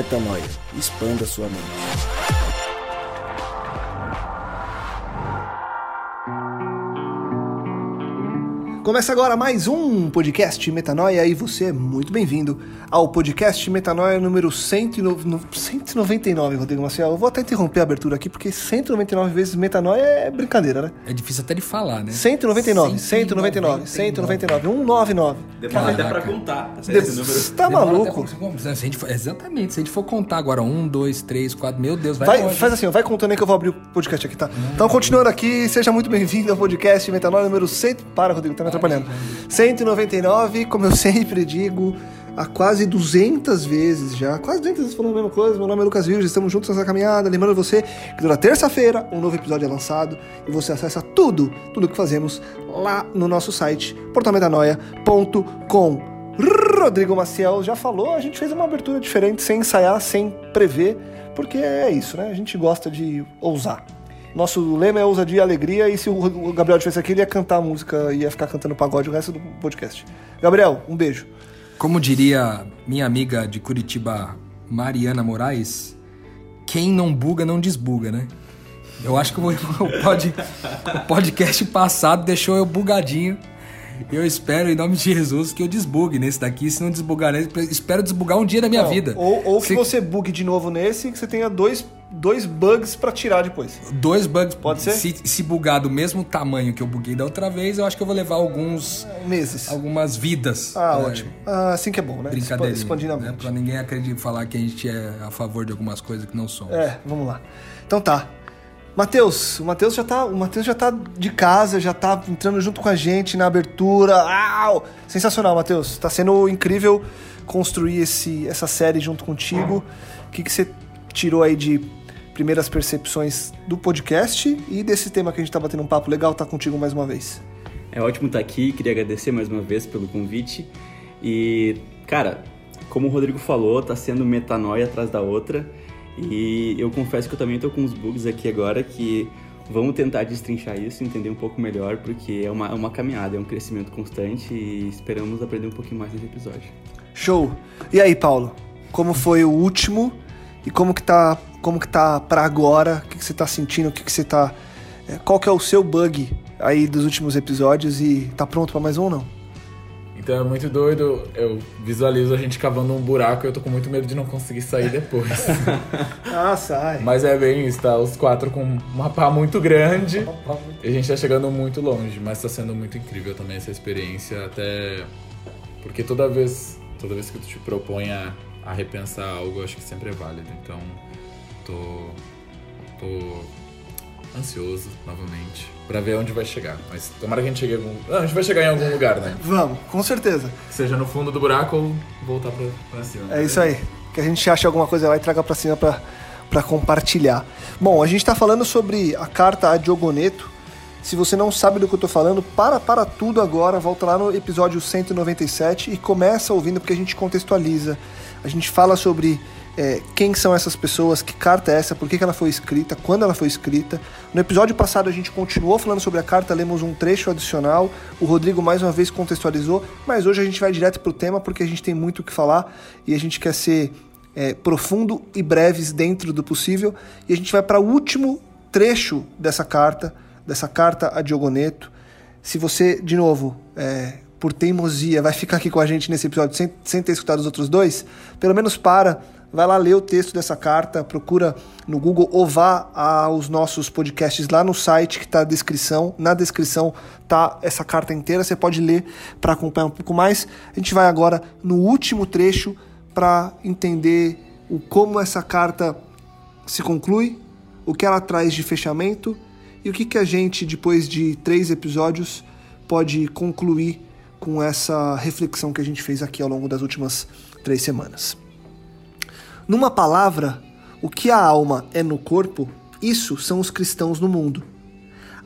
Metanoia. Expanda sua mente. Começa agora mais um podcast Metanoia e você é muito bem-vindo ao podcast Metanoia número 199, Rodrigo Maciel. Eu vou até interromper a abertura aqui porque 199 vezes Metanoia é brincadeira, né? É difícil até de falar, né? 199, 199, 199, 199. Demora até pra contar. Você tá maluco? Se a gente for, exatamente, se a gente for contar agora, um, dois, três, quatro, meu Deus, vai, vai longe. Faz assim, vai contando aí que eu vou abrir o podcast aqui, tá? Então, continuando aqui, seja muito bem-vindo ao podcast Metanoia número 100... Para, Rodrigo, tá me atrapalhando. 199, como eu sempre digo, há quase 200 vezes já, quase 200 vezes falando a mesma coisa. Meu nome é Lucas Virgem, estamos juntos nessa caminhada. Lembrando você que toda terça-feira um novo episódio é lançado e você acessa tudo, tudo que fazemos lá no nosso site, portalmetanoia.com. Rodrigo Maciel já falou, a gente fez uma abertura diferente, sem ensaiar, sem prever, porque é isso, né? A gente gosta de ousar. Nosso lema é ousadia e alegria, e se o Gabriel tivesse aqui, ele ia cantar a música, ia ficar cantando pagode o resto do podcast. Gabriel, um beijo. Como diria minha amiga de Curitiba, Mariana Moraes, quem não buga não desbuga, né? Eu acho que o, pod, o podcast passado deixou eu bugadinho. Eu espero, em nome de Jesus, que eu desbugue nesse daqui. Se não desbugar nesse, espero desbugar um dia da minha Não, vida. Ou, ou que Se- você bugue de novo nesse e que você tenha dois, dois bugs pra tirar depois. Dois bugs. Pode ser? Se, se bugar do mesmo tamanho que eu buguei da outra vez, eu acho que eu vou levar alguns, Meses. algumas vidas. Ah, É, ótimo. Ah, assim que é bom, né? Brincadeirinha. Expandindo a né? mente. Pra ninguém acreditar falar que a gente é a favor de algumas coisas que não somos. É, vamos lá. Então tá. Matheus, o Matheus já tá, o Matheus já tá de casa, já tá entrando junto com a gente na abertura. Au! Sensacional, Matheus. Tá sendo incrível construir esse, essa série junto contigo. O que, que você tirou aí de primeiras percepções do podcast e desse tema que a gente tá batendo um papo legal tá contigo mais uma vez. É ótimo estar aqui, queria agradecer mais uma vez pelo convite. E, cara, como o Rodrigo falou, tá sendo metanoia atrás da outra. E eu confesso que eu também tô com uns bugs aqui agora que vamos tentar destrinchar isso, entender um pouco melhor, porque é uma, é uma caminhada, é um crescimento constante e esperamos aprender um pouquinho mais nesse episódio. Show. E aí, Paulo? Como foi o último e como que tá, como que tá para agora? O que, que você tá sentindo? O que, que você tá é, qual que é o seu bug aí dos últimos episódios e tá pronto pra mais um ou não? Então é muito doido, eu visualizo a gente cavando um buraco e eu tô com muito medo de não conseguir sair depois. Ah, sai. Mas é bem isso, tá? Os quatro com uma pá muito grande e a gente tá chegando muito longe, mas tá sendo muito incrível também essa experiência, até porque toda vez, toda vez que tu te propõe a, a repensar algo, eu acho que sempre é válido. Então, tô, tô ansioso novamente pra ver onde vai chegar. Mas tomara que a gente chegue em algum, ah, a gente vai chegar em algum lugar, né? Vamos, com certeza. Seja no fundo do buraco ou voltar pra, pra cima. É isso aí. Que a gente ache alguma coisa lá e traga pra cima pra, pra compartilhar. Bom, a gente tá falando sobre a carta a Diogoneto. Se você não sabe do que eu tô falando, para para tudo agora, volta lá no episódio 197 e começa ouvindo porque a gente contextualiza. A gente fala sobre é, quem são essas pessoas, que carta é essa, por que, que ela foi escrita, quando ela foi escrita. No episódio passado a gente continuou falando sobre a carta, lemos um trecho adicional, o Rodrigo mais uma vez contextualizou, mas hoje a gente vai direto pro tema porque a gente tem muito o que falar e a gente quer ser é, profundo e breves dentro do possível. E a gente vai para o último trecho dessa carta, dessa carta a Diogoneto. Se você, de novo, é, por teimosia, vai ficar aqui com a gente nesse episódio sem, sem ter escutado os outros dois, pelo menos para, vai lá ler o texto dessa carta, procura no Google ou vá aos nossos podcasts lá no site que está a descrição. Na descrição tá essa carta inteira, você pode ler para acompanhar um pouco mais. A gente vai agora no último trecho para entender o como essa carta se conclui, o que ela traz de fechamento e o que, que a gente, depois de três episódios, pode concluir com essa reflexão que a gente fez aqui ao longo das últimas três semanas. Numa palavra, o que a alma é no corpo, isso são os cristãos no mundo.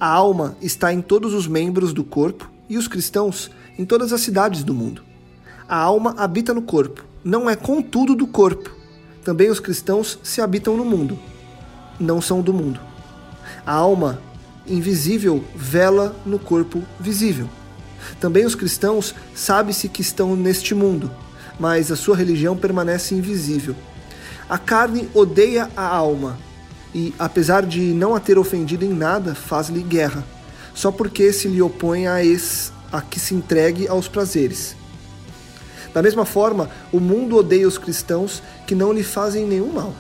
A alma está em todos os membros do corpo e os cristãos em todas as cidades do mundo. A alma habita no corpo, não é contudo do corpo. Também os cristãos se habitam no mundo, não são do mundo. A alma invisível vela no corpo visível. Também os cristãos sabe-se que estão neste mundo, mas a sua religião permanece invisível. A carne odeia a alma e, apesar de não a ter ofendido em nada, faz-lhe guerra, só porque se lhe opõe a, a que se entregue aos prazeres. Da mesma forma, o mundo odeia os cristãos que não lhe fazem nenhum mal,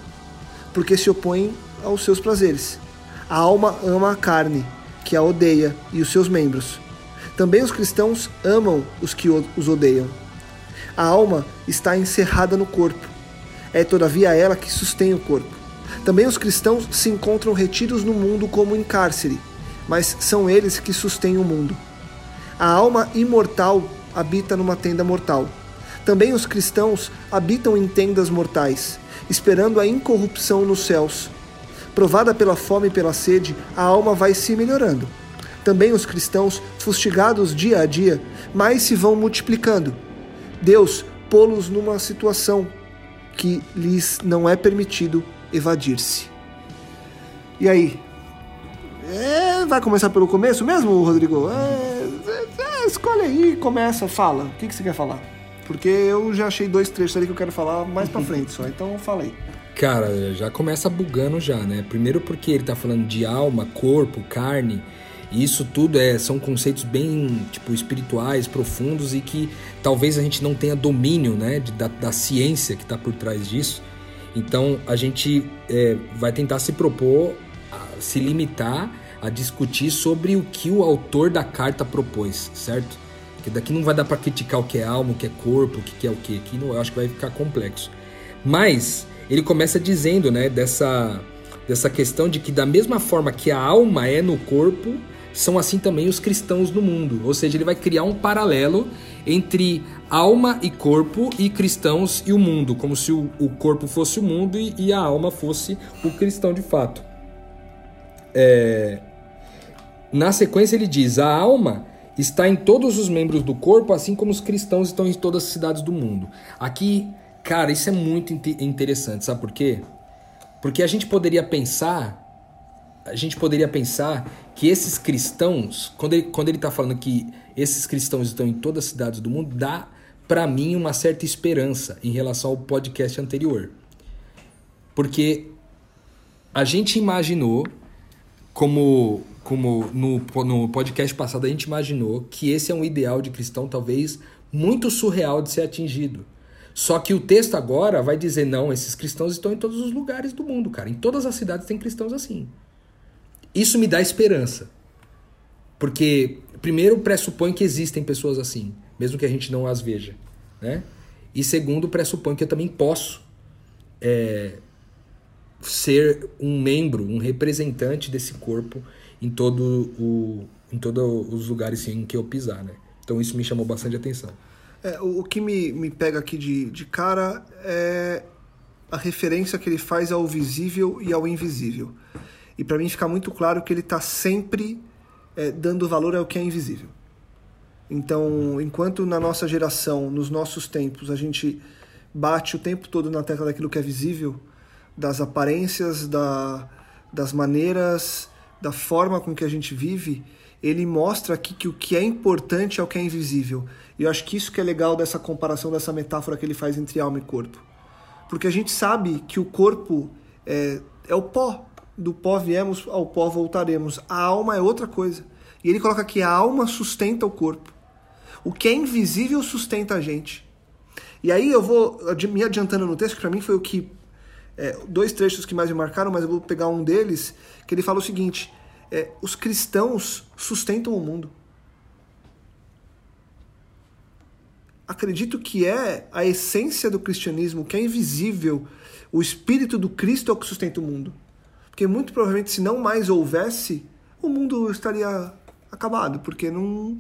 porque se opõem aos seus prazeres. A alma ama a carne, que a odeia, e os seus membros. Também os cristãos amam os que os odeiam. A alma está encerrada no corpo. É todavia ela que sustém o corpo. Também os cristãos se encontram retidos no mundo como em cárcere, mas são eles que sustêm o mundo. A alma imortal habita numa tenda mortal. Também os cristãos habitam em tendas mortais, esperando a incorrupção nos céus. Provada pela fome e pela sede, a alma vai se melhorando. Também os cristãos, fustigados dia a dia, mais se vão multiplicando Deus pô-los numa situação que lhes não é permitido evadir-se. E aí? É, vai começar pelo começo mesmo, Rodrigo? É, é, escolhe aí, começa, fala. O que, que você quer falar? Porque eu já achei dois trechos ali que eu quero falar mais pra frente só, então fala aí. Cara, já começa bugando já, né? Primeiro porque ele tá falando de alma, corpo, carne, isso tudo é, são conceitos bem tipo espirituais, profundos e que talvez a gente não tenha domínio né, de, da, da ciência que está por trás disso. Então a gente é, vai tentar se propor, a se limitar a discutir sobre o que o autor da carta propôs, certo? Que daqui não vai dar para criticar o que é alma, o que é corpo, o que é o que. Aqui não, eu acho que vai ficar complexo. Mas ele começa dizendo, né, dessa dessa questão de que da mesma forma que a alma é no corpo, são assim também os cristãos no mundo. Ou seja, ele vai criar um paralelo entre alma e corpo e cristãos e o mundo, como se o, corpo fosse o mundo e, e, a alma fosse o cristão de fato. É... Na sequência, ele diz: a alma está em todos os membros do corpo, assim como os cristãos estão em todas as cidades do mundo. Aqui, cara, isso é muito interessante, sabe por quê? Porque a gente poderia pensar a gente poderia pensar que esses cristãos, quando ele, quando ele está falando que esses cristãos estão em todas as cidades do mundo, dá para mim uma certa esperança em relação ao podcast anterior. Porque a gente imaginou, como, como no, no podcast passado a gente imaginou, que esse é um ideal de cristão talvez muito surreal de ser atingido. Só que o texto agora vai dizer: não, esses cristãos estão em todos os lugares do mundo, cara. Em todas as cidades tem cristãos assim. Isso me dá esperança. Porque, primeiro, pressupõe que existem pessoas assim, mesmo que a gente não as veja. Né? E segundo, pressupõe que eu também posso é, ser um membro, um representante desse corpo em todo o em todos os lugares em que eu pisar, né? Então isso me chamou bastante atenção. É, o, que me, me pega aqui de, de cara é a referência que ele faz ao visível e ao invisível. E para mim fica muito claro que ele está sempre é, dando valor ao que é invisível. Então, enquanto na nossa geração, nos nossos tempos, a gente bate o tempo todo na tecla daquilo que é visível, das aparências, da, das maneiras, da forma com que a gente vive, ele mostra aqui que o que é importante é o que é invisível. E eu acho que isso que é legal dessa comparação, dessa metáfora que ele faz entre alma e corpo. Porque a gente sabe que o corpo é, é o pó, do pó viemos, ao pó voltaremos. A alma é outra coisa. E ele coloca que a alma sustenta o corpo. O que é invisível sustenta a gente. E aí eu vou me adiantando no texto, que para mim foi o que. É, dois trechos que mais me marcaram, mas eu vou pegar um deles, que ele fala o seguinte: é, os cristãos sustentam o mundo. Acredito que é a essência do cristianismo, que é invisível. O espírito do Cristo é o que sustenta o mundo. Porque muito provavelmente, se não mais houvesse, o mundo estaria acabado, porque não,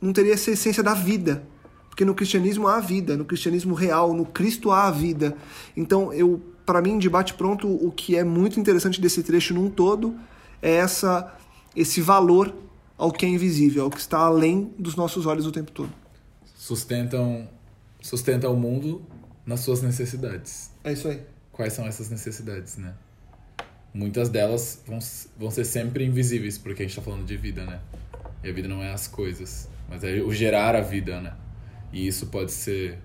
não teria essa essência da vida. Porque no cristianismo há vida, no cristianismo real, no Cristo há vida. Então, eu, para mim, debate pronto, o que é muito interessante desse trecho num todo é essa esse valor ao que é invisível, ao que está além dos nossos olhos o tempo todo. Sustentam sustentam o mundo nas suas necessidades. É isso aí. Quais são essas necessidades, né? Muitas delas vão, vão ser sempre invisíveis, porque a gente está falando de vida, né? E a vida não é as coisas, mas é o gerar a vida, né? E isso pode ser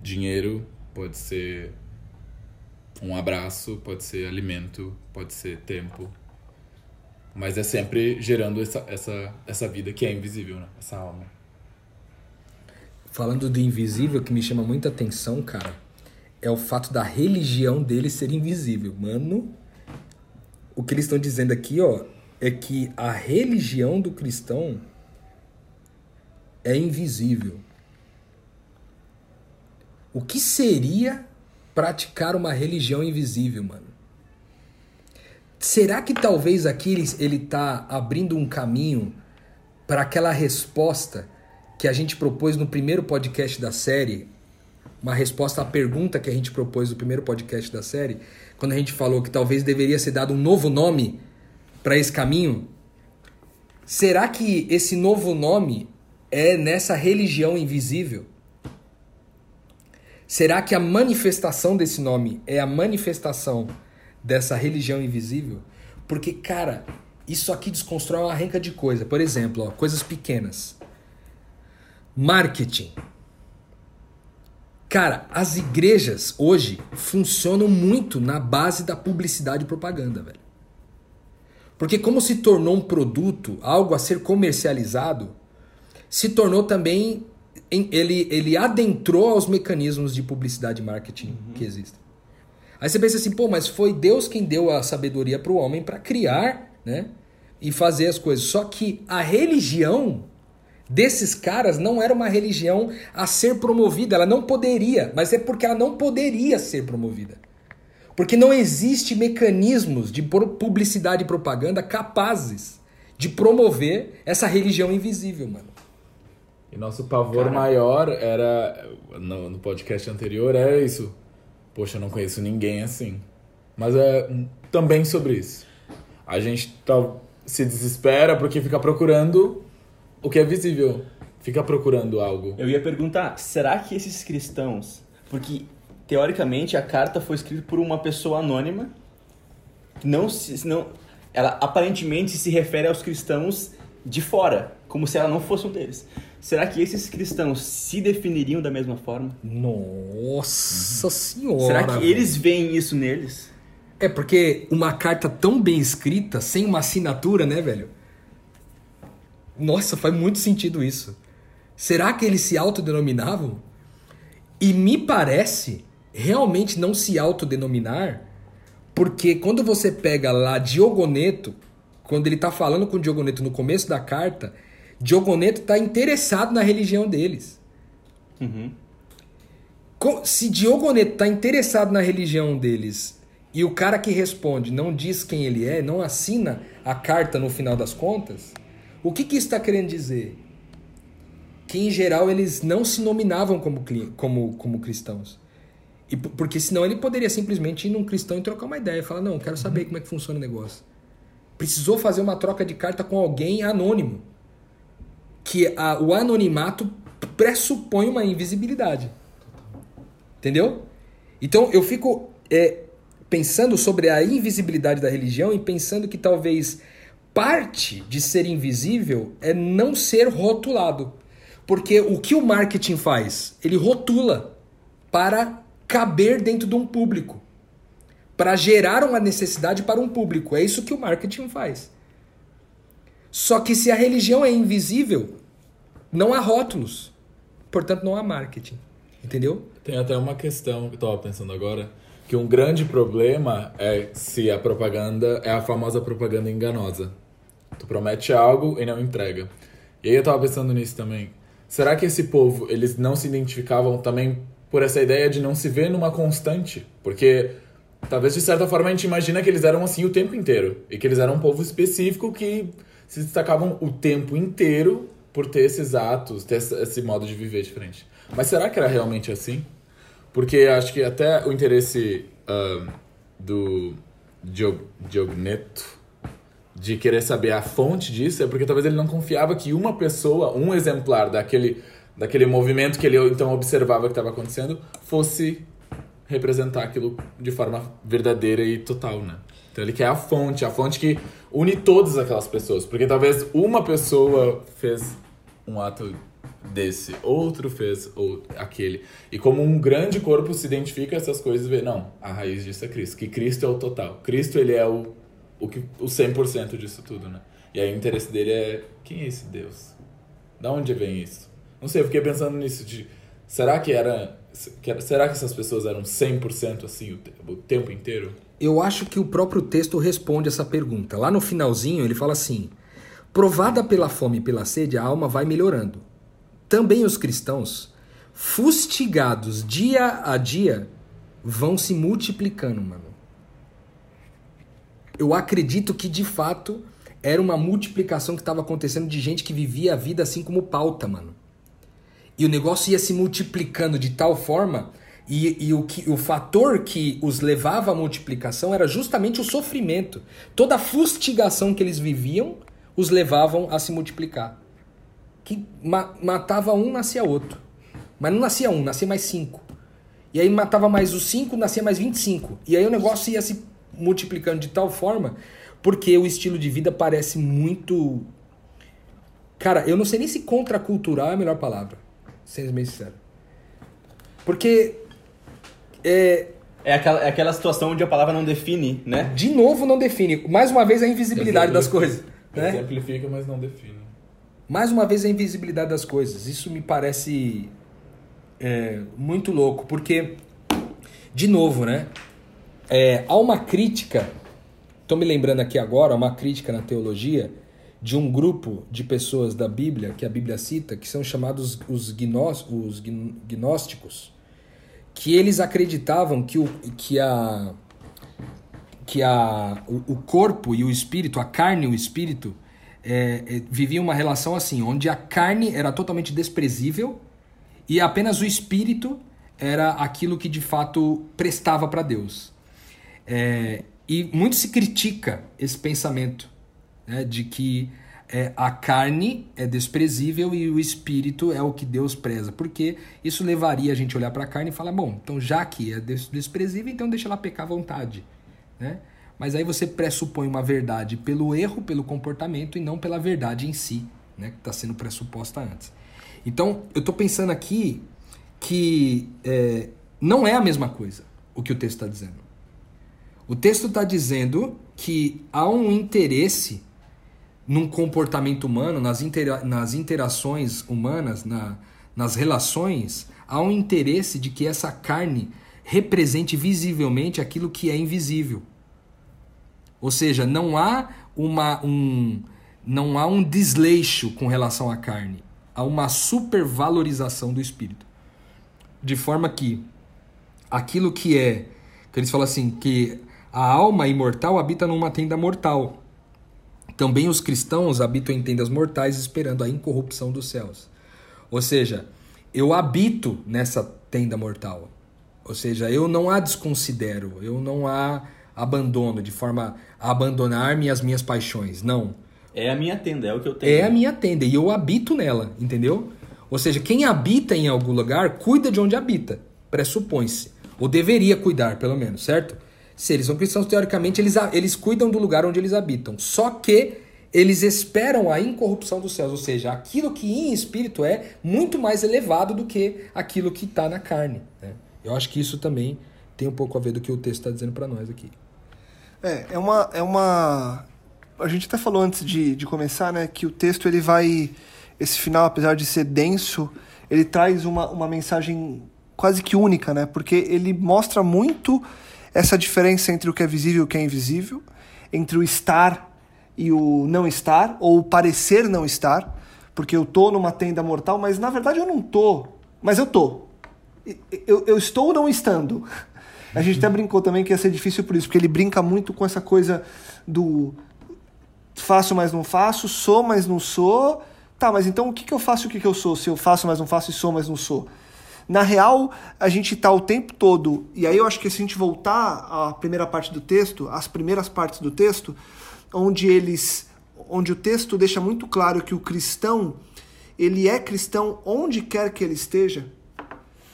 dinheiro, pode ser Um abraço pode ser alimento, pode ser tempo. Mas é sempre gerando essa, essa, essa vida que é invisível, né? Essa alma. Falando do invisível, que me chama muita atenção, cara, é o fato da religião dele ser invisível. Mano, o que eles estão dizendo aqui, ó, é que a religião do cristão é invisível. O que seria praticar uma religião invisível, mano? Será que talvez aqui ele, ele tá abrindo um caminho para aquela resposta que a gente propôs no primeiro podcast da série? Uma resposta à pergunta que a gente propôs no primeiro podcast da série, quando a gente falou que talvez deveria ser dado um novo nome para esse caminho? Será que esse novo nome é nessa religião invisível? Será que a manifestação desse nome é a manifestação dessa religião invisível? Porque, cara, isso aqui desconstrói uma renca de coisa. Por exemplo, ó, coisas pequenas. Marketing. Cara, as igrejas hoje funcionam muito na base da publicidade e propaganda, velho. Porque como se tornou um produto, algo a ser comercializado, se tornou também ele, ele adentrou aos mecanismos de publicidade e marketing uhum. que existem. Aí você pensa assim, pô, mas foi Deus quem deu a sabedoria para o homem para criar, né? E fazer as coisas. Só que a religião desses caras não era uma religião a ser promovida. Ela não poderia, mas é porque ela não poderia ser promovida. Porque não existe mecanismos de publicidade e propaganda capazes de promover essa religião invisível, mano. E nosso pavor Cara. maior era, no, no podcast anterior, era isso. Poxa, eu não conheço ninguém assim. Mas é também sobre isso. A gente tá, se desespera porque fica procurando o que é visível. Fica procurando algo. Eu ia perguntar, será que esses cristãos... Porque, teoricamente, a carta foi escrita por uma pessoa anônima. Não se... Não, ela aparentemente se refere aos cristãos de fora, como se ela não fosse um deles. Será que esses cristãos se definiriam da mesma forma? Nossa senhora! Será que eles veem isso neles? É porque uma carta tão bem escrita, sem uma assinatura, né, velho? Nossa, faz muito sentido isso. Será que eles se autodenominavam? E me parece realmente não se autodenominar, porque quando você pega lá Diogoneto, quando ele está falando com Diogoneto no começo da carta, Diogoneto está interessado na religião deles. Uhum. Se Diogoneto está interessado na religião deles e o cara que responde não diz quem ele é, não assina a carta no final das contas, o que, que isso está querendo dizer? Que em geral eles não se nominavam como, como, como cristãos. E, porque senão ele poderia simplesmente ir num cristão e trocar uma ideia e falar: Não, quero saber como é que funciona o negócio. Precisou fazer uma troca de carta com alguém anônimo que a, o anonimato pressupõe uma invisibilidade. Entendeu? Então eu fico é, pensando sobre a invisibilidade da religião e pensando que talvez parte de ser invisível é não ser rotulado. Porque o que o marketing faz? Ele rotula para caber dentro de um público, para gerar uma necessidade para um público. É isso que o marketing faz. Só que se a religião é invisível, não há rótulos. Portanto, não há marketing. Entendeu? Tem até uma questão que eu estava pensando agora, que um grande problema é se a propaganda é a famosa propaganda enganosa. Tu promete algo e não entrega. E aí eu estava pensando nisso também. Será que esse povo, eles não se identificavam também por essa ideia de não se ver numa constante? Porque talvez de certa forma a gente imagina que eles eram assim o tempo inteiro e que eles eram um povo específico que se destacavam o tempo inteiro por ter esses atos, ter esse modo de viver diferente. Mas será que era realmente assim? Porque acho que até o interesse uh, do Diogneto de querer saber a fonte disso é porque talvez ele não confiava que uma pessoa, um exemplar daquele, daquele movimento que ele então observava que estava acontecendo, fosse representar aquilo de forma verdadeira e total, né? Então ele quer a fonte, a fonte que une todas aquelas pessoas. Porque talvez uma pessoa fez um ato desse, outro fez ou aquele. E como um grande corpo se identifica essas coisas e vê, não, a raiz disso é Cristo, que Cristo é o total. Cristo ele é o o que o 100% disso tudo, né? E aí o interesse dele é quem é esse Deus? Da onde vem isso? Não sei, eu fiquei pensando nisso de será que era será que essas pessoas eram 100% assim o, te, o tempo inteiro? Eu acho que o próprio texto responde essa pergunta. Lá no finalzinho ele fala assim: Provada pela fome e pela sede, a alma vai melhorando. Também os cristãos, fustigados dia a dia, vão se multiplicando, mano. Eu acredito que de fato era uma multiplicação que estava acontecendo de gente que vivia a vida assim como pauta, mano. E o negócio ia se multiplicando de tal forma e, e, o, que, o fator que os levava à multiplicação era justamente o sofrimento. Toda a fustigação que eles viviam os levavam a se multiplicar. Que ma matava um, nascia outro. Mas não nascia um, nascia mais cinco. E aí matava mais os cinco, nascia mais 25. E aí o negócio ia se multiplicando de tal forma porque o estilo de vida parece muito. Cara, eu não sei nem se contracultural é a melhor palavra. Sendo bem sincero. Porque. É, é aquela, é aquela situação onde a palavra não define, né? De novo, não define. Mais uma vez, a invisibilidade das coisas. Né? Exemplifica, mas não define. Mais uma vez, a invisibilidade das coisas. Isso me parece é, muito louco, porque, de novo, né? É, há uma crítica, estou me lembrando aqui agora, uma crítica na teologia de um grupo de pessoas da Bíblia, que a Bíblia cita, que são chamados os, gnós, os gnósticos, que eles acreditavam que, o, que, a, que a, o, corpo e o espírito, a carne e o espírito, é, é, viviam uma relação assim, onde a carne era totalmente desprezível e apenas o espírito era aquilo que de fato prestava para Deus. É, e muito se critica esse pensamento né, de que é, a carne é desprezível e o espírito é o que Deus preza, porque isso levaria a gente a olhar para a carne e falar: bom, então já que é desprezível, então deixa ela pecar à vontade. Né? Mas aí você pressupõe uma verdade pelo erro, pelo comportamento e não pela verdade em si, né, que está sendo pressuposta antes. Então, eu estou pensando aqui que é, não é a mesma coisa o que o texto está dizendo. O texto está dizendo que há um interesse num comportamento humano, nas, intera nas interações humanas, na, nas relações, há um interesse de que essa carne represente visivelmente aquilo que é invisível. Ou seja, não há uma, um, não há um desleixo com relação à carne, há uma supervalorização do espírito. De forma que aquilo que é, que eles falam assim, que a alma imortal habita numa tenda mortal. Também os cristãos habitam em tendas mortais esperando a incorrupção dos céus. Ou seja, eu habito nessa tenda mortal. Ou seja, eu não a desconsidero, eu não a abandono de forma a abandonar-me as minhas paixões. Não. É a minha tenda, é o que eu tenho. É a minha tenda e eu habito nela, entendeu? Ou seja, quem habita em algum lugar cuida de onde habita, pressupõe-se. Ou deveria cuidar, pelo menos, certo? Se eles são cristãos, teoricamente, eles, eles cuidam do lugar onde eles habitam. Só que eles esperam a incorrupção dos céus, ou seja, aquilo que em espírito é muito mais elevado do que aquilo que está na carne. Né? Eu acho que isso também tem um pouco a ver do que o texto está dizendo para nós aqui. É, é uma, é uma. A gente até falou antes de, de começar, né, que o texto ele vai. Esse final, apesar de ser denso, ele traz uma, uma mensagem quase que única, né? Porque ele mostra muito essa diferença entre o que é visível e o que é invisível, entre o estar e o não estar, ou parecer não estar, porque eu tô numa tenda mortal, mas na verdade eu não tô, mas eu tô. Eu, eu estou não estando. A gente até brincou também que ia ser difícil por isso, porque ele brinca muito com essa coisa do faço, mas não faço, sou, mas não sou. Tá, mas então o que, que eu faço e o que, que eu sou? Se eu faço, mas não faço e sou, mas não sou. Na real, a gente está o tempo todo, e aí eu acho que se a gente voltar à primeira parte do texto, às primeiras partes do texto, onde eles, onde o texto deixa muito claro que o cristão, ele é cristão onde quer que ele esteja,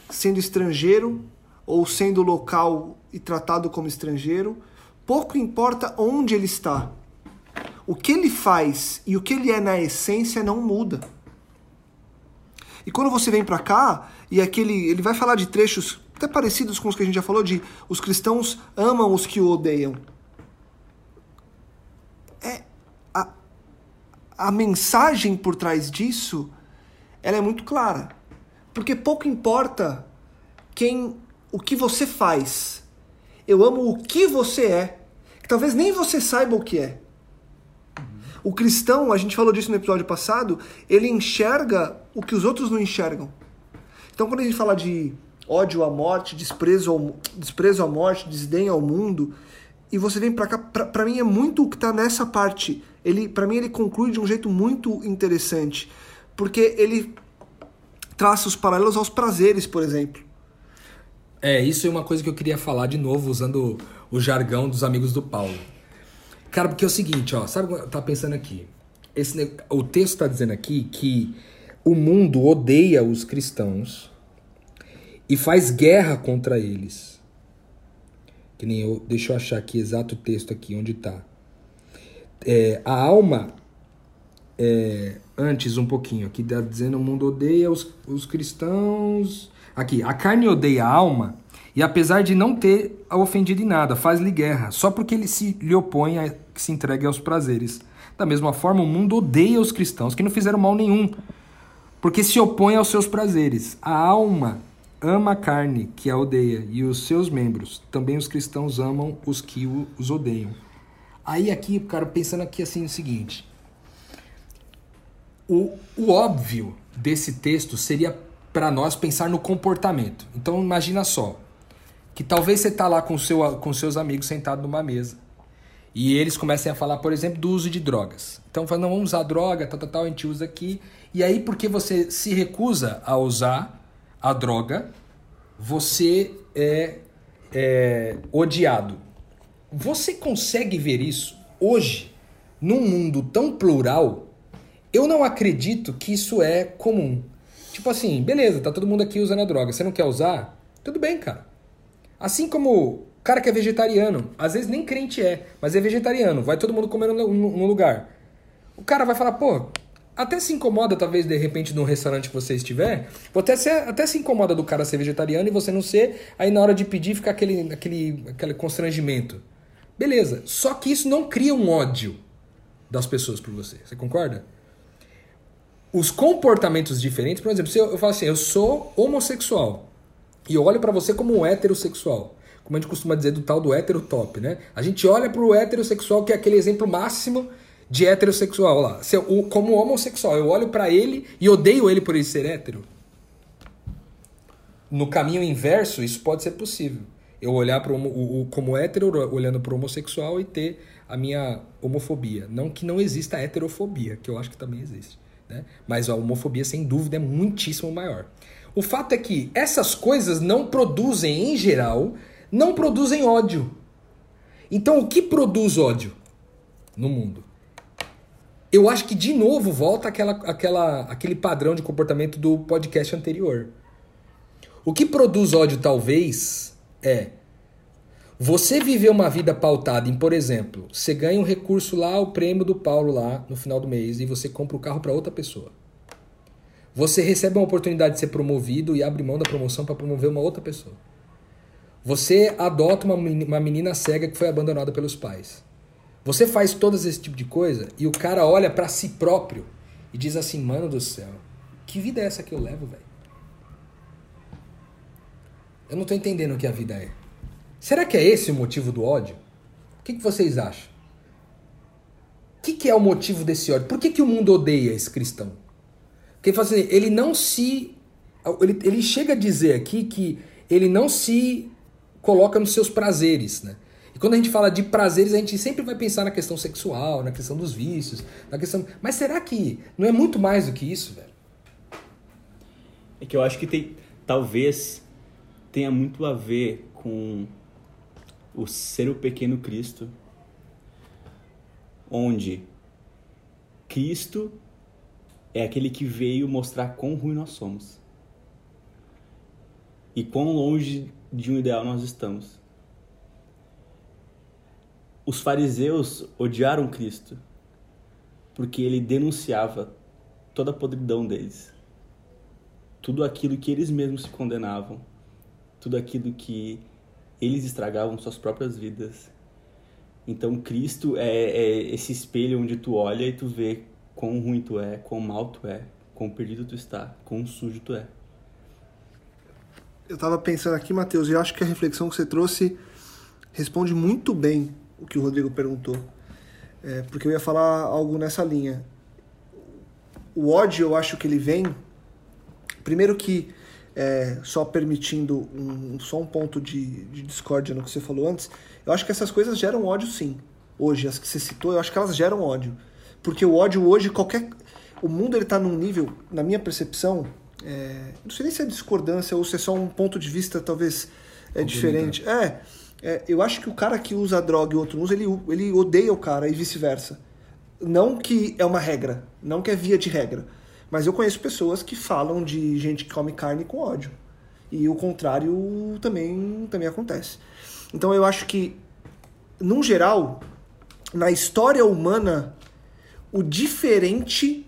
sendo estrangeiro ou sendo local e tratado como estrangeiro, pouco importa onde ele está. O que ele faz e o que ele é na essência não muda. E quando você vem para cá, e aquele. Ele vai falar de trechos até parecidos com os que a gente já falou, de os cristãos amam os que o odeiam. É. A, a mensagem por trás disso ela é muito clara. Porque pouco importa quem o que você faz. Eu amo o que você é. Que talvez nem você saiba o que é. O cristão, a gente falou disso no episódio passado, ele enxerga o que os outros não enxergam. Então, quando a gente fala de ódio à morte, desprezo, ao, desprezo à morte, desdém ao mundo, e você vem para cá, para mim é muito o que tá nessa parte. Ele, para mim, ele conclui de um jeito muito interessante, porque ele traça os paralelos aos prazeres, por exemplo. É, isso é uma coisa que eu queria falar de novo, usando o jargão dos amigos do Paulo. Cara, porque é o seguinte, ó, sabe o que eu tava pensando aqui? Esse, o texto está dizendo aqui que o mundo odeia os cristãos e faz guerra contra eles. Que nem eu, deixa eu achar aqui exato o texto aqui onde está. É, a alma, é, antes um pouquinho, aqui está dizendo o mundo odeia os, os cristãos. Aqui, a carne odeia a alma e apesar de não ter ofendido em nada, faz-lhe guerra, só porque ele se lhe opõe a que se entregue aos prazeres. Da mesma forma, o mundo odeia os cristãos que não fizeram mal nenhum, porque se opõe aos seus prazeres. A alma ama a carne que a odeia e os seus membros. Também os cristãos amam os que os odeiam. Aí aqui, cara, pensando aqui assim o seguinte. O, o óbvio desse texto seria para nós pensar no comportamento. Então imagina só, que talvez você tá lá com, seu, com seus amigos sentado numa mesa e eles comecem a falar, por exemplo, do uso de drogas. Então fala, não, vamos usar droga, tal, tal, tal, a gente usa aqui. E aí, porque você se recusa a usar a droga, você é, é odiado. Você consegue ver isso hoje, num mundo tão plural? Eu não acredito que isso é comum. Tipo assim, beleza, tá todo mundo aqui usando a droga. Você não quer usar? Tudo bem, cara. Assim como cara que é vegetariano, às vezes nem crente é, mas é vegetariano, vai todo mundo comer no, lugar. O cara vai falar, pô, até se incomoda, talvez, de repente, no restaurante que você estiver, até se, até se incomoda do cara ser vegetariano e você não ser, aí na hora de pedir fica aquele, aquele, aquele constrangimento. Beleza, só que isso não cria um ódio das pessoas por você, você concorda? Os comportamentos diferentes, por exemplo, se eu, eu falo assim, eu sou homossexual e eu olho para você como um heterossexual, como a gente costuma dizer do tal do hétero top, né? A gente olha pro heterossexual que é aquele exemplo máximo de heterossexual lá. Se eu, como homossexual, eu olho para ele e odeio ele por ele ser hétero. No caminho inverso, isso pode ser possível. Eu olhar pro, o, o, como hétero, olhando para homossexual e ter a minha homofobia. Não que não exista heterofobia, que eu acho que também existe. Né? Mas a homofobia, sem dúvida, é muitíssimo maior. O fato é que essas coisas não produzem, em geral, não produzem ódio. Então, o que produz ódio no mundo? Eu acho que de novo volta aquela, aquela, aquele padrão de comportamento do podcast anterior. O que produz ódio, talvez, é você viver uma vida pautada em, por exemplo, você ganha um recurso lá, o prêmio do Paulo lá no final do mês e você compra o carro para outra pessoa. Você recebe uma oportunidade de ser promovido e abre mão da promoção para promover uma outra pessoa. Você adota uma menina cega que foi abandonada pelos pais. Você faz todos esse tipo de coisa e o cara olha para si próprio e diz assim: Mano do céu, que vida é essa que eu levo, velho? Eu não tô entendendo o que a vida é. Será que é esse o motivo do ódio? O que, que vocês acham? O que, que é o motivo desse ódio? Por que, que o mundo odeia esse cristão? Porque ele, assim, ele não se. Ele, ele chega a dizer aqui que ele não se coloca nos seus prazeres, né? E quando a gente fala de prazeres, a gente sempre vai pensar na questão sexual, na questão dos vícios, na questão. Mas será que não é muito mais do que isso, velho? É que eu acho que tem. Talvez tenha muito a ver com o ser o pequeno Cristo, onde Cristo é aquele que veio mostrar quão ruim nós somos e quão longe de um ideal nós estamos. Os fariseus odiaram Cristo porque ele denunciava toda a podridão deles. tudo aquilo que eles mesmos se condenavam, tudo aquilo que eles estragavam suas próprias vidas. Então Cristo é, é esse espelho onde tu olha e tu vê quão ruim tu é, quão mal tu é, quão perdido tu está, quão sujo tu é. Eu tava pensando aqui, Matheus, e acho que a reflexão que você trouxe responde muito bem que o Rodrigo perguntou. É, porque eu ia falar algo nessa linha. O ódio, eu acho que ele vem. Primeiro que, é, só permitindo um, só um ponto de, de discórdia no que você falou antes, eu acho que essas coisas geram ódio sim. Hoje, as que você citou, eu acho que elas geram ódio. Porque o ódio hoje, qualquer. O mundo ele tá num nível, na minha percepção, é, não sei nem se é discordância ou se é só um ponto de vista talvez é diferente. É, é, eu acho que o cara que usa droga e o outro não usa, ele, ele odeia o cara e vice-versa. Não que é uma regra, não que é via de regra. Mas eu conheço pessoas que falam de gente que come carne com ódio. E o contrário também, também acontece. Então eu acho que, num geral, na história humana, o diferente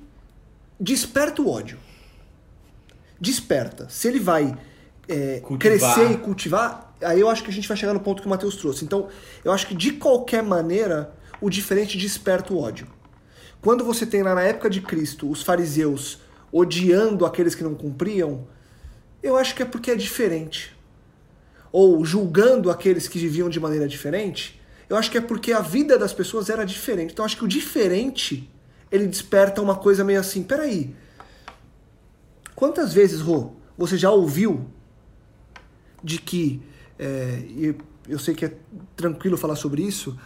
desperta o ódio. Desperta. Se ele vai é, crescer e cultivar, aí eu acho que a gente vai chegar no ponto que o Matheus trouxe. Então, eu acho que de qualquer maneira, o diferente desperta o ódio. Quando você tem lá na época de Cristo os fariseus odiando aqueles que não cumpriam, eu acho que é porque é diferente. Ou julgando aqueles que viviam de maneira diferente, eu acho que é porque a vida das pessoas era diferente. Então eu acho que o diferente, ele desperta uma coisa meio assim, peraí, quantas vezes, Rô, você já ouviu de que, é, e eu sei que é tranquilo falar sobre isso,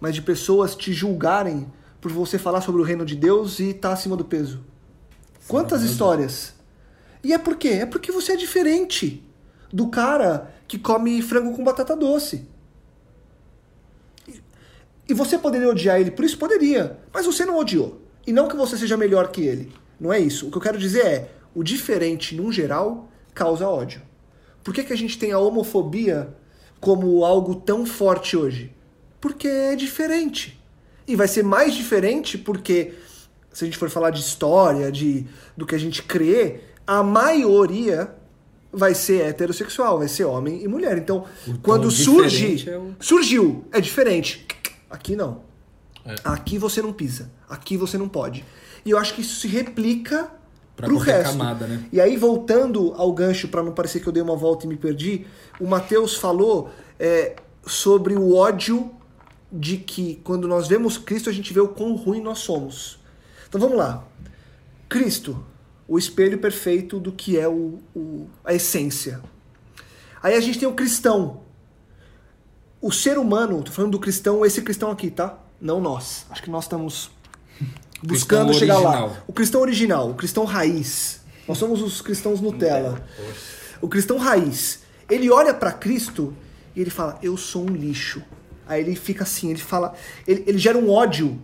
mas de pessoas te julgarem por você falar sobre o reino de Deus e estar acima do peso? Quantas histórias? E é por quê? É porque você é diferente do cara que come frango com batata doce. E você poderia odiar ele por isso? Poderia. Mas você não odiou. E não que você seja melhor que ele. Não é isso. O que eu quero dizer é: o diferente, num geral, causa ódio. Por que, que a gente tem a homofobia como algo tão forte hoje? Porque é diferente. E vai ser mais diferente porque, se a gente for falar de história, de do que a gente crê, a maioria vai ser heterossexual, vai ser homem e mulher. Então, quando diferente surge, é o- surgiu, é diferente. Aqui não. É. Aqui você não pisa. Aqui você não pode. E eu acho que isso se replica Pra pro resto. camada, né? E aí, voltando ao gancho, para não parecer que eu dei uma volta e me perdi, o Mateus falou é, sobre o ódio de que quando nós vemos Cristo, a gente vê o quão ruim nós somos. Então vamos lá. Cristo, o espelho perfeito do que é o, o- a essência. Aí a gente tem o cristão. O ser humano, tô falando do cristão, esse cristão aqui, tá? Não nós. Acho que nós estamos buscando chegar lá. original. O cristão original, o cristão raiz. Nós somos os cristãos Nutella. O cristão raiz. Ele olha para Cristo e ele fala: Eu sou um lixo. Aí ele fica assim, ele fala, ele, ele gera um ódio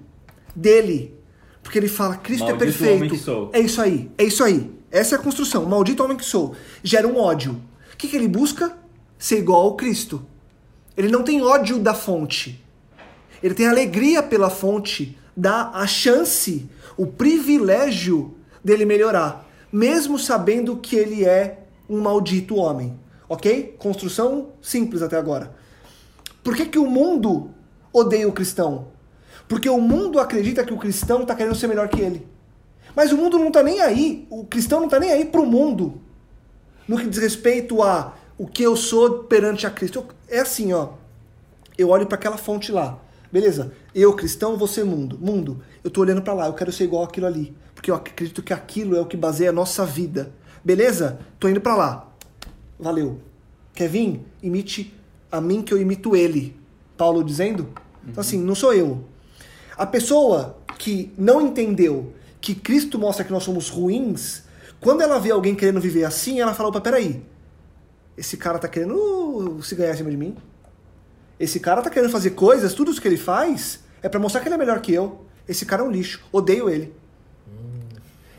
dele. Porque ele fala: Cristo é Maldito perfeito. homem que sou. É isso aí, é isso aí. Essa é a construção. Maldito homem que sou. Gera um ódio. O que, que ele busca? Ser igual ao Cristo. Ele não tem ódio da fonte. Ele tem alegria pela fonte, dá a chance, o privilégio dele melhorar, mesmo sabendo que ele é um maldito homem. Ok? Construção simples até agora. Por que, que o mundo odeia o cristão? Porque o mundo acredita que o cristão está querendo ser melhor que ele. Mas o mundo não está nem aí, o cristão não está nem aí para o mundo. No que diz respeito a o que eu sou perante a Cristo. É assim, ó. Eu olho para aquela fonte lá. Beleza? Eu, cristão, você, mundo. Mundo, eu tô olhando para lá, eu quero ser igual aquilo ali. Porque eu acredito que aquilo é o que baseia a nossa vida. Beleza? Tô indo para lá. Valeu. Quer vir? Imite a mim que eu imito ele. Paulo dizendo? Então, assim, não sou eu. A pessoa que não entendeu que Cristo mostra que nós somos ruins, quando ela vê alguém querendo viver assim, ela fala: opa, peraí. Esse cara tá querendo uh, se ganhar acima de mim. Esse cara tá querendo fazer coisas, tudo isso que ele faz é pra mostrar que ele é melhor que eu. Esse cara é um lixo. Odeio ele.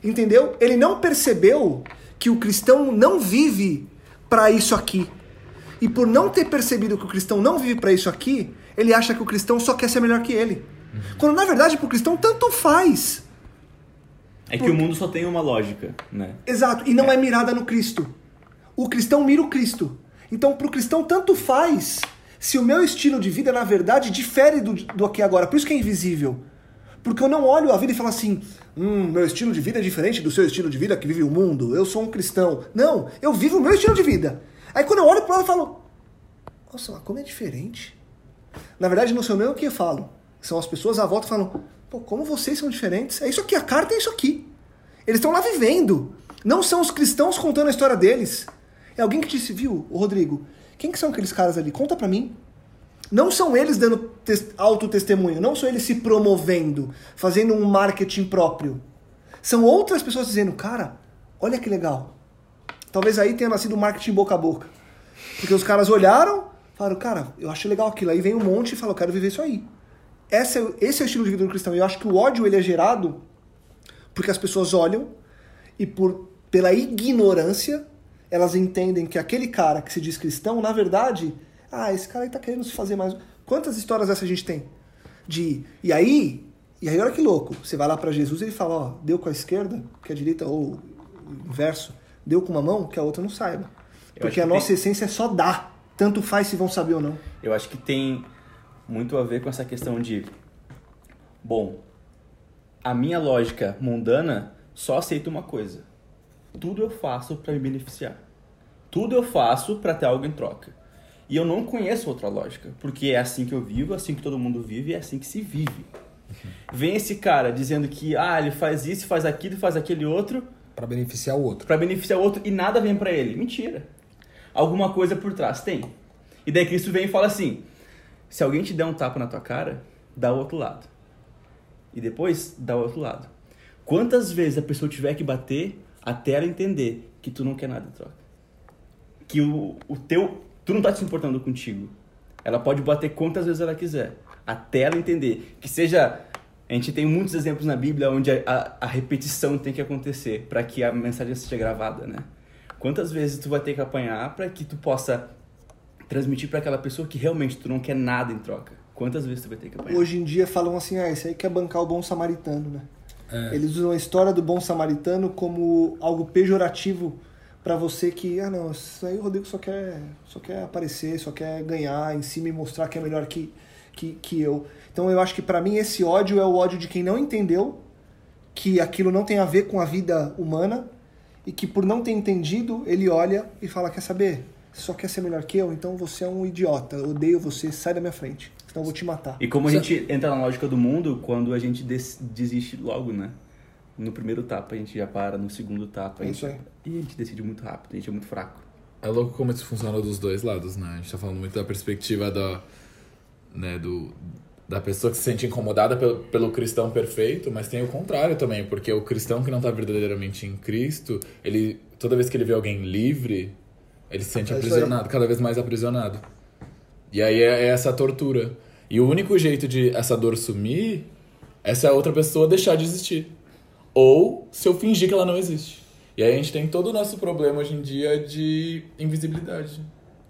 Entendeu? Ele não percebeu que o cristão não vive pra isso aqui. E por não ter percebido que o cristão não vive pra isso aqui, ele acha que o cristão só quer ser melhor que ele. Quando na verdade pro cristão tanto faz. É que o mundo só tem uma lógica, né? Exato, e não é mirada no Cristo. O cristão mira o Cristo. Então, pro cristão, tanto faz se o meu estilo de vida, na verdade, difere do, do aqui agora. Por isso que é invisível. Porque eu não olho a vida e falo assim, hum, meu estilo de vida é diferente do seu estilo de vida que vive o mundo, eu sou um cristão. Não, eu vivo o meu estilo de vida. Aí quando eu olho pro lado, eu falo, nossa, mas como é diferente. Na verdade, não sou eu que falo. São as pessoas à volta falam, pô, como vocês são diferentes. É isso aqui, a carta é isso aqui. Eles estão lá vivendo. Não são os cristãos contando a história deles. É alguém que disse, viu, Rodrigo, quem que são aqueles caras ali? Conta pra mim. Não são eles dando autotestemunho, não são eles se promovendo, fazendo um marketing próprio. São outras pessoas dizendo, cara, olha que legal. Talvez aí tenha nascido marketing boca a boca. Porque os caras olharam, falaram, cara, eu acho legal aquilo. Aí vem um monte e fala, eu quero viver isso aí. Esse é, esse é o estilo de vida do cristão. Eu acho que o ódio ele é gerado porque as pessoas olham e por pela ignorância elas entendem que aquele cara que se diz cristão, na verdade, ah, esse cara aí tá querendo se fazer mais. Quantas histórias dessas a gente tem? De. E aí. E aí, olha que louco. Você vai lá para Jesus e ele fala: ó, deu com a esquerda, que a direita, ou inverso, deu com uma mão, que a outra não saiba. Porque a nossa tem... essência é só dar. Tanto faz se vão saber ou não. Eu acho que tem muito a ver com essa questão de. Bom, a minha lógica mundana só aceita uma coisa. Tudo eu faço para me beneficiar. Tudo eu faço para ter algo em troca. E eu não conheço outra lógica, porque é assim que eu vivo, é assim que todo mundo vive, é assim que se vive. Vem esse cara dizendo que ah, ele faz isso, faz aquilo, faz aquele outro para beneficiar o outro. Para beneficiar o outro e nada vem para ele. Mentira. Alguma coisa por trás tem. E daí Cristo vem e fala assim: se alguém te der um tapa na tua cara, dá o outro lado. E depois dá o outro lado. Quantas vezes a pessoa tiver que bater até ela entender que tu não quer nada em troca? Que o, o teu Tu não tá se importando contigo. Ela pode bater quantas vezes ela quiser, até ela entender. Que seja. A gente tem muitos exemplos na Bíblia onde a, a, a repetição tem que acontecer para que a mensagem seja gravada, né? Quantas vezes tu vai ter que apanhar para que tu possa transmitir para aquela pessoa que realmente tu não quer nada em troca? Quantas vezes tu vai ter que apanhar? Hoje em dia falam assim, ah, esse aí quer bancar o bom samaritano, né? É. Eles usam a história do bom samaritano como algo pejorativo para você que, ah não, isso aí o Rodrigo só quer, só quer aparecer, só quer ganhar em cima e mostrar que é melhor que, que, que eu. Então eu acho que para mim esse ódio é o ódio de quem não entendeu que aquilo não tem a ver com a vida humana e que por não ter entendido, ele olha e fala, quer saber? Só quer ser melhor que eu? Então você é um idiota, eu odeio você, sai da minha frente, senão eu vou te matar. E como a gente entra na lógica do mundo quando a gente desiste logo, né? no primeiro tapa a gente já para, no segundo tapa. É isso aí. E a gente decide muito rápido, a gente é muito fraco. É louco como isso funciona dos dois lados, né? A gente tá falando muito da perspectiva da, né, do, da pessoa que se sente incomodada pelo, pelo cristão perfeito, mas tem o contrário também, porque o cristão que não tá verdadeiramente em Cristo, ele toda vez que ele vê alguém livre, ele se sente é aprisionado, cada vez mais aprisionado. E aí é, é essa tortura. E o único jeito de essa dor sumir é se a outra pessoa deixar de existir ou se eu fingir que ela não existe. E aí a gente tem todo o nosso problema hoje em dia de invisibilidade,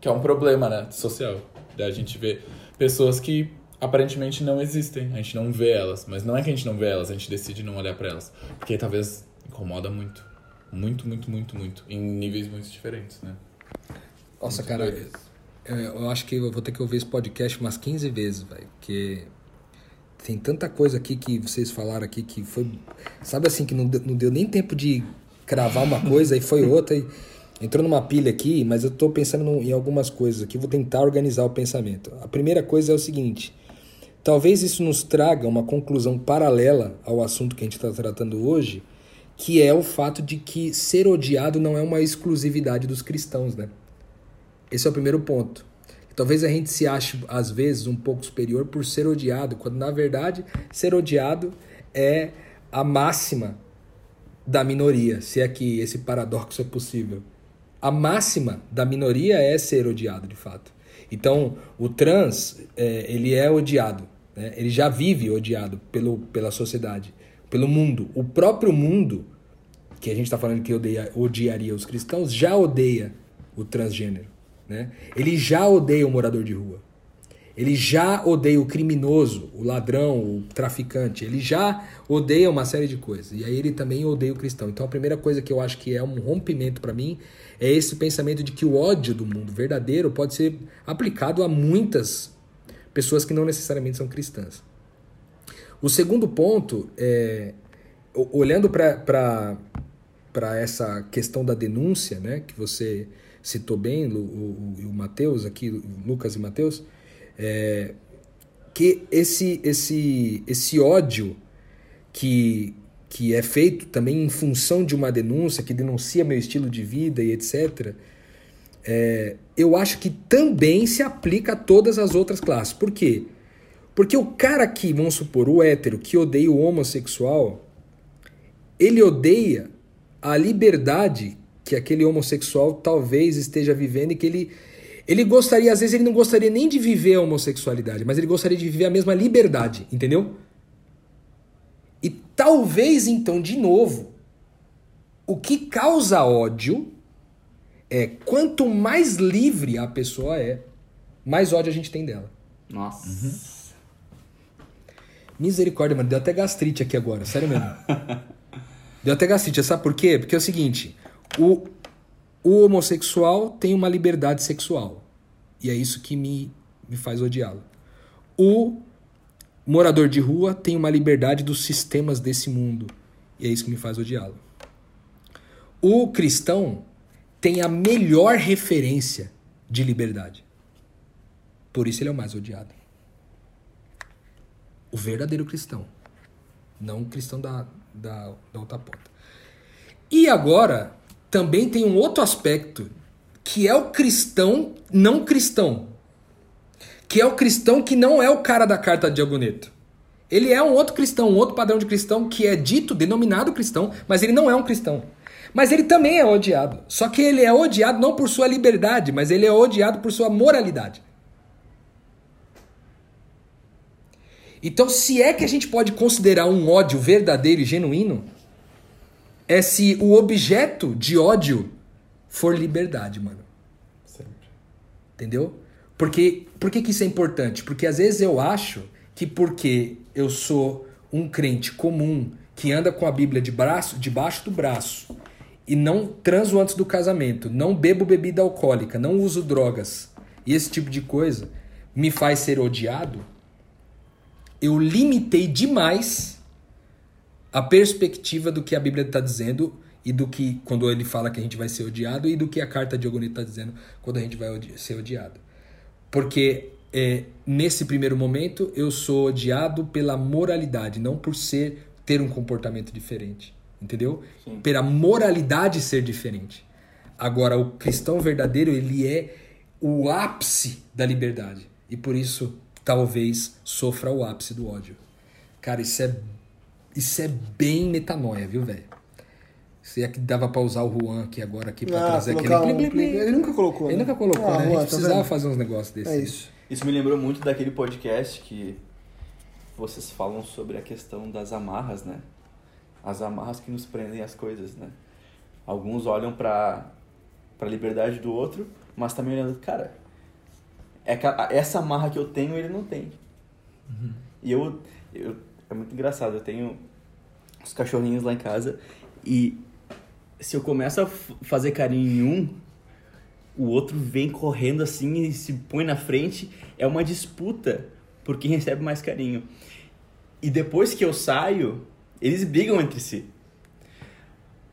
que é um problema, né, social. Da gente ver pessoas que aparentemente não existem, a gente não vê elas, mas não é que a gente não vê elas, a gente decide não olhar para elas, porque talvez incomoda muito, muito, muito, muito, muito, em níveis muito diferentes, né? Nossa, muito cara, eu acho que eu vou ter que ouvir esse podcast umas 15 vezes, velho, porque tem tanta coisa aqui que vocês falaram aqui que foi. Sabe assim, que não deu, não deu nem tempo de cravar uma coisa e foi outra. E entrou numa pilha aqui, mas eu estou pensando em algumas coisas aqui. Vou tentar organizar o pensamento. A primeira coisa é o seguinte. Talvez isso nos traga uma conclusão paralela ao assunto que a gente está tratando hoje, que é o fato de que ser odiado não é uma exclusividade dos cristãos, né? Esse é o primeiro ponto. Talvez a gente se ache, às vezes, um pouco superior por ser odiado, quando na verdade ser odiado é a máxima da minoria, se é que esse paradoxo é possível. A máxima da minoria é ser odiado, de fato. Então, o trans, é, ele é odiado, né? ele já vive odiado pelo, pela sociedade, pelo mundo. O próprio mundo, que a gente está falando que odeia, odiaria os cristãos, já odeia o transgênero. Né? Ele já odeia o morador de rua. ele já odeia o criminoso, o ladrão, o traficante, ele já odeia uma série de coisas. E aí ele também odeia o cristão. Então a primeira coisa que eu acho que é um rompimento para mim é esse pensamento de que o ódio do mundo verdadeiro pode ser aplicado a muitas pessoas que não necessariamente são cristãs. O segundo ponto é olhando para essa questão da denúncia, né, que você citou bem, o, o, o Mateus aqui, o Lucas e Mateus, é, que esse, esse, esse ódio que, que é feito também em função de uma denúncia, que denuncia meu estilo de vida e etc., é, eu acho que também se aplica a todas as outras classes. Por quê? Porque o cara que, vamos supor, o hétero, que odeia o homossexual, ele odeia a liberdade que aquele homossexual talvez esteja vivendo e que ele ele gostaria, às vezes ele não gostaria nem de viver a homossexualidade, mas ele gostaria de viver a mesma liberdade, entendeu? E talvez então, de novo, o que causa ódio é quanto mais livre a pessoa é, mais ódio a gente tem dela. Nossa. Uhum. Misericórdia, mano, deu até gastrite aqui agora, sério mesmo. deu até gastrite, sabe por quê? Porque é o seguinte, o, o homossexual tem uma liberdade sexual. E é isso que me, me faz odiá-lo. O morador de rua tem uma liberdade dos sistemas desse mundo. E é isso que me faz odiá-lo. O cristão tem a melhor referência de liberdade. Por isso ele é o mais odiado. O verdadeiro cristão. Não o cristão da, da, da outra ponta. E agora, também tem um outro aspecto, que é o cristão não cristão. Que é o cristão que não é o cara da carta de Agoneto. Ele é um outro cristão, um outro padrão de cristão que é dito, denominado cristão, mas ele não é um cristão. Mas ele também é odiado. Só que ele é odiado não por sua liberdade, mas ele é odiado por sua moralidade. Então, se é que a gente pode considerar um ódio verdadeiro e genuíno, é se o objeto de ódio for liberdade, mano. Sempre. Entendeu? Porque, por que, que isso é importante? Porque às vezes eu acho que porque eu sou um crente comum que anda com a Bíblia de braço, debaixo do braço e não transo antes do casamento, não bebo bebida alcoólica, não uso drogas e esse tipo de coisa me faz ser odiado, eu limitei demais a perspectiva do que a Bíblia está dizendo e do que quando ele fala que a gente vai ser odiado e do que a carta de Ogonito está dizendo quando a gente vai ser odiado. Porque é, nesse primeiro momento eu sou odiado pela moralidade, não por ser ter um comportamento diferente, entendeu? Sim. Pela moralidade ser diferente. Agora o cristão verdadeiro ele é o ápice da liberdade e por isso talvez sofra o ápice do ódio. Cara, isso é isso é bem metanoia, viu, velho? Se é que dava pra usar o Juan aqui agora aqui pra ah, trazer aquele. Um... Plim, plim, Ele nunca colocou. Ele né? nunca colocou, ah, né? A gente tá precisava vendo? fazer uns negócios desses. É isso. Isso me lembrou muito daquele podcast que vocês falam sobre a questão das amarras, né? As amarras que nos prendem às coisas, né? Alguns olham pra, pra liberdade do outro, mas também olhando, cara, é essa amarra que eu tenho, ele não tem. Uhum. E eu, eu. É muito engraçado, eu tenho os cachorrinhos lá em casa. E se eu começo a fazer carinho em um, o outro vem correndo assim e se põe na frente. É uma disputa por quem recebe mais carinho. E depois que eu saio, eles brigam entre si.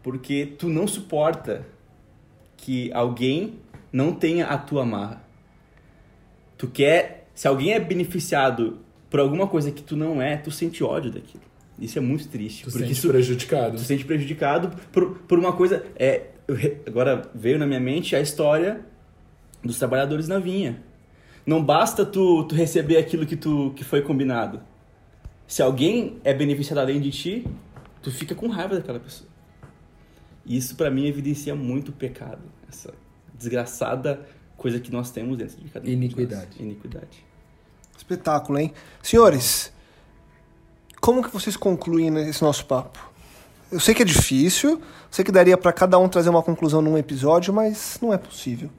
Porque tu não suporta que alguém não tenha a tua marra. Tu quer. Se alguém é beneficiado por alguma coisa que tu não é, tu sente ódio daquilo. Isso é muito triste. Tu porque sente isso, prejudicado. Tu sente prejudicado por, por uma coisa. É, agora veio na minha mente a história dos trabalhadores na vinha. Não basta tu, tu receber aquilo que, tu, que foi combinado. Se alguém é beneficiado além de ti, tu fica com raiva daquela pessoa. E isso para mim evidencia muito o pecado. Essa desgraçada coisa que nós temos dentro de cada Iniquidade. Iniquidade. Espetáculo, hein? Senhores, como que vocês concluem esse nosso papo? Eu sei que é difícil, sei que daria para cada um trazer uma conclusão num episódio, mas não é possível.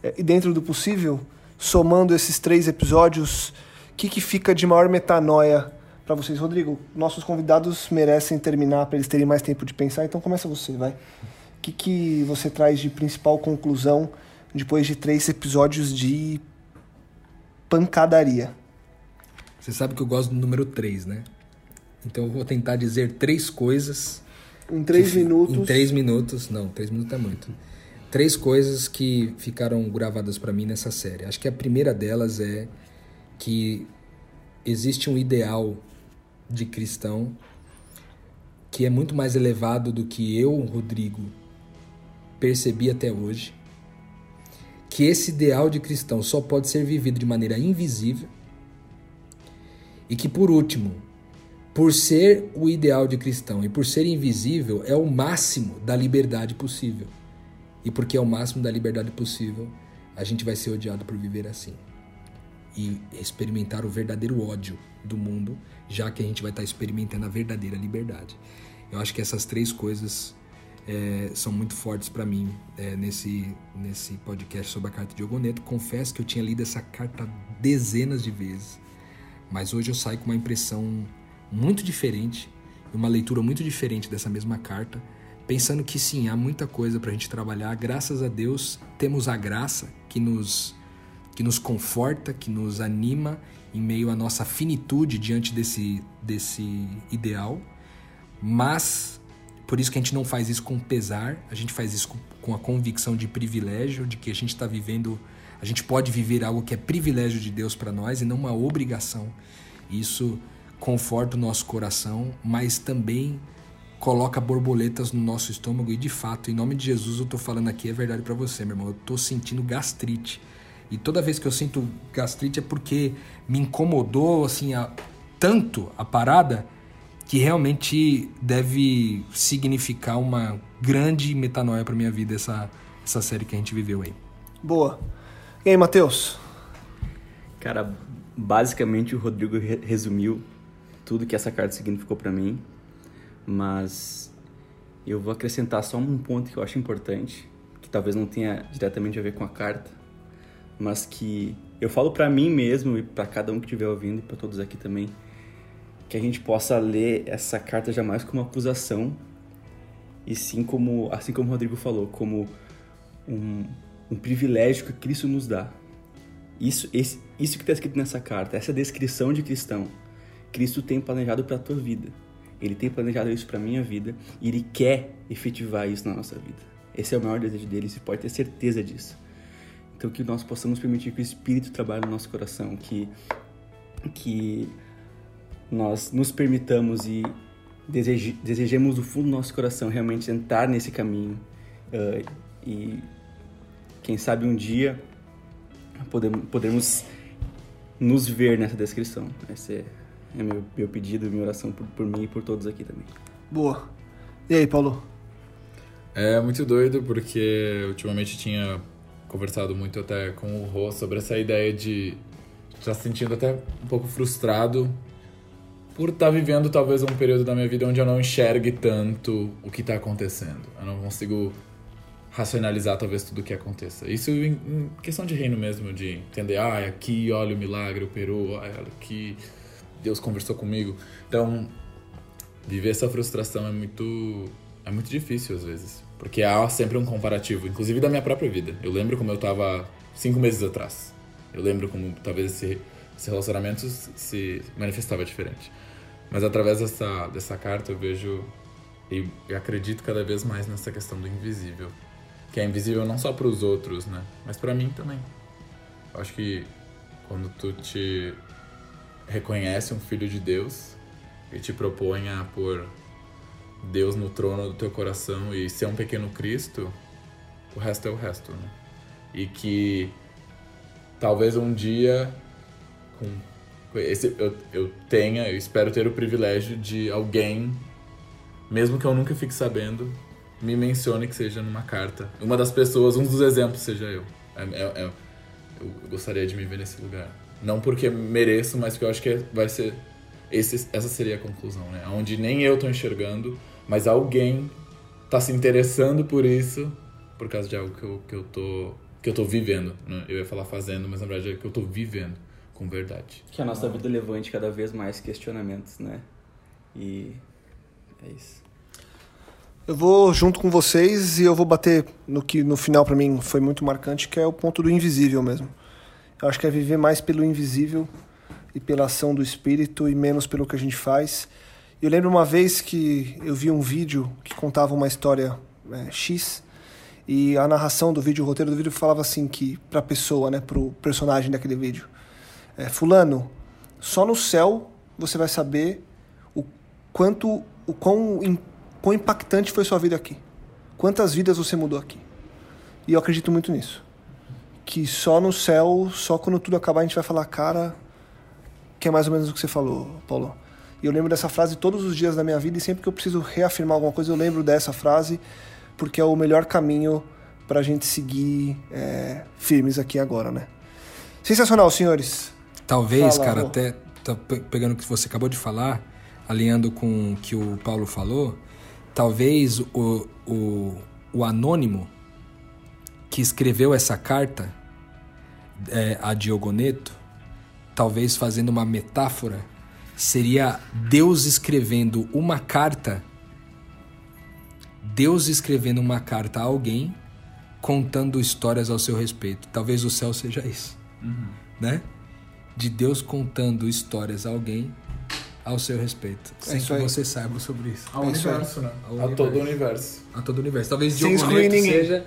É, e dentro do possível, somando esses três episódios, o que, que fica de maior metanoia para vocês? Rodrigo, nossos convidados merecem terminar para eles terem mais tempo de pensar, então começa você, vai. O que, que você traz de principal conclusão depois de três episódios de pancadaria? Você sabe que eu gosto do número 3, né? Então eu vou tentar dizer três coisas. Em três que- minutos. Em três minutos. Não, três minutos é muito. Três coisas que ficaram gravadas pra mim nessa série. Acho que a primeira delas é que existe um ideal de cristão que é muito mais elevado do que eu, Rodrigo, percebi até hoje. Que esse ideal de cristão só pode ser vivido de maneira invisível. E que, por último, por ser o ideal de cristão e por ser invisível, é o máximo da liberdade possível. E porque é o máximo da liberdade possível, a gente vai ser odiado por viver assim. E experimentar o verdadeiro ódio do mundo, já que a gente vai estar experimentando a verdadeira liberdade. Eu acho que essas três coisas é, são muito fortes para mim é, nesse, nesse podcast sobre a carta de Ogoneto. Confesso que eu tinha lido essa carta dezenas de vezes, mas hoje eu saio com uma impressão muito diferente, uma leitura muito diferente dessa mesma carta, pensando que sim, há muita coisa para a gente trabalhar. Graças a Deus temos a graça que nos que nos conforta, que nos anima em meio à nossa finitude diante desse desse ideal, mas por isso que a gente não faz isso com pesar, a gente faz isso com- a convicção de privilégio, de que a gente está vivendo, a gente pode viver algo que é privilégio de Deus para nós e não uma obrigação. Isso conforta o nosso coração, mas também coloca borboletas no nosso estômago e de fato, em nome de Jesus, eu tô falando aqui é verdade para você, meu irmão. Eu tô sentindo gastrite. E toda vez que eu sinto gastrite é porque me incomodou assim a- tanto a parada que realmente deve significar uma grande metanoia para minha vida essa essa série que a gente viveu aí. Boa. E aí, Matheus? Cara, basicamente o Rodrigo re- resumiu tudo que essa carta significou pra mim, mas eu vou acrescentar só um ponto que eu acho importante, que talvez não tenha diretamente a ver com a carta, mas que eu falo pra mim mesmo e pra cada um que estiver ouvindo e pra todos aqui também, que a gente possa ler essa carta jamais como acusação e sim como, assim como o Rodrigo falou, como um, um privilégio que Cristo nos dá. Isso, esse, isso que está escrito nessa carta, essa descrição de cristão, Cristo tem planejado para a tua vida. Ele tem planejado isso para minha vida e ele quer efetivar isso na nossa vida. Esse é o maior desejo dele, você pode ter certeza disso. Então que nós possamos permitir que o Espírito trabalhe no nosso coração, que que nós nos permitamos e deseje, desejemos do fundo do nosso coração realmente entrar nesse caminho ah, e quem sabe um dia podemos, podemos nos ver nessa descrição. Esse é, é meu, meu pedido, minha oração por, por mim e por todos aqui também. Boa. E aí, Paulo? É muito doido porque ultimamente tinha conversado muito até com o Rô sobre essa ideia de estar se sentindo até um pouco frustrado por estar vivendo talvez um período da minha vida onde eu não enxergue tanto o que está acontecendo. Eu não consigo racionalizar talvez tudo o que aconteça. Isso em, questão de reino mesmo, de entender, ah, aqui olha o milagre, o Peru, ah, olha aqui Deus conversou comigo. Então, viver essa frustração é muito é muito difícil às vezes, porque há sempre um comparativo, inclusive da minha própria vida. Eu lembro como eu tava cinco meses atrás. Eu lembro como talvez esse, esse relacionamento se manifestava diferente. Mas através dessa, dessa carta eu vejo e acredito cada vez mais nessa questão do invisível, que é invisível não só para os outros, né, mas para mim também. Eu acho que quando tu te reconhece um filho de Deus e te propõe a pôr Deus no trono do teu coração e ser um pequeno Cristo, o resto é o resto, né? E que talvez um dia com esse, eu, eu tenha, eu espero ter o privilégio de alguém, mesmo que eu nunca fique sabendo, me mencione que seja numa carta. Uma das pessoas, um dos exemplos seja eu. É, é- é- eu, gostaria de me ver nesse lugar. Não porque mereço, mas porque eu acho que vai ser. Esse, essa seria a conclusão, né? Onde nem eu tô enxergando, mas alguém tá se interessando por isso por causa de algo que eu, que eu tô que eu tô vivendo. né? Eu ia falar fazendo, mas na verdade é que eu tô vivendo com verdade. Que a nossa vida levante cada vez mais questionamentos, né? E é isso. Eu vou junto com vocês e eu vou bater no que no final pra mim foi muito marcante, que é o ponto do invisível mesmo. Eu acho que é viver mais pelo invisível e pela ação do espírito e menos pelo que a gente faz. Eu lembro uma vez que eu vi um vídeo que contava uma história é, X e a narração do vídeo, o roteiro do vídeo falava assim que pra pessoa, né, pro personagem daquele vídeo, é, fulano, só no céu você vai saber o quanto, o quão, im- quão impactante foi sua vida aqui. Quantas vidas você mudou aqui. E eu acredito muito nisso. Que só no céu, só quando tudo acabar, a gente vai falar, cara, que é mais ou menos o que você falou, Paulo. E eu lembro dessa frase todos os dias da minha vida e sempre que eu preciso reafirmar alguma coisa, eu lembro dessa frase, porque é o melhor caminho pra gente seguir é, firmes aqui agora, né? Sensacional, senhores. Talvez, Fala, cara, Rô. até tá pe- pegando o que você acabou de falar, alinhando com o que o Paulo falou, talvez o, o, o anônimo que escreveu essa carta, é, a Diogoneto, talvez fazendo uma metáfora, seria Deus escrevendo uma carta, Deus escrevendo uma carta a alguém contando histórias ao seu respeito. Talvez o céu seja isso, né? De Deus contando histórias a alguém ao seu respeito, sem isso que aí. você saiba sobre isso. Ao É universo, né? Ao A universo. todo o universo. A todo o universo. Talvez ninguém. seja.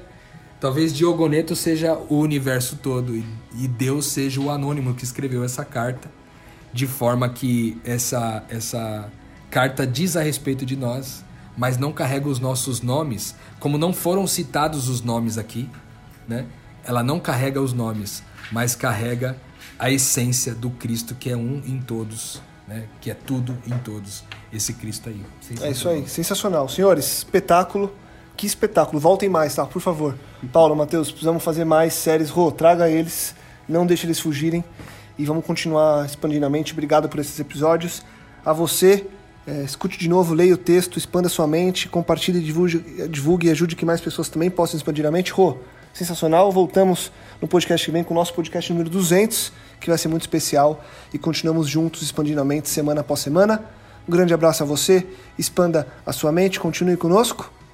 Talvez Diogoneto seja o universo todo e, e Deus seja o anônimo que escreveu essa carta, de forma que essa, essa carta diz a respeito de nós, mas não carrega os nossos nomes, como não foram citados os nomes aqui, né? Ela não carrega os nomes, mas carrega a essência do Cristo que é um em todos, né? Que é tudo em todos. Esse Cristo aí. É isso aí, sensacional. Senhores, espetáculo. Que espetáculo. Voltem mais, tá? Por favor. Paulo, Matheus, precisamos fazer mais séries. Rô, traga eles. Não deixe eles fugirem. E vamos continuar expandindo a mente. Obrigado por esses episódios. A você, é, escute de novo, leia o texto, expanda sua mente, compartilhe, divulgue, divulgue e ajude que mais pessoas também possam expandir a mente. Rô, sensacional. Voltamos no podcast que vem com o nosso podcast número 200, que vai ser muito especial. E continuamos juntos, expandindo a mente semana após semana. Um grande abraço a você, expanda a sua mente, continue conosco.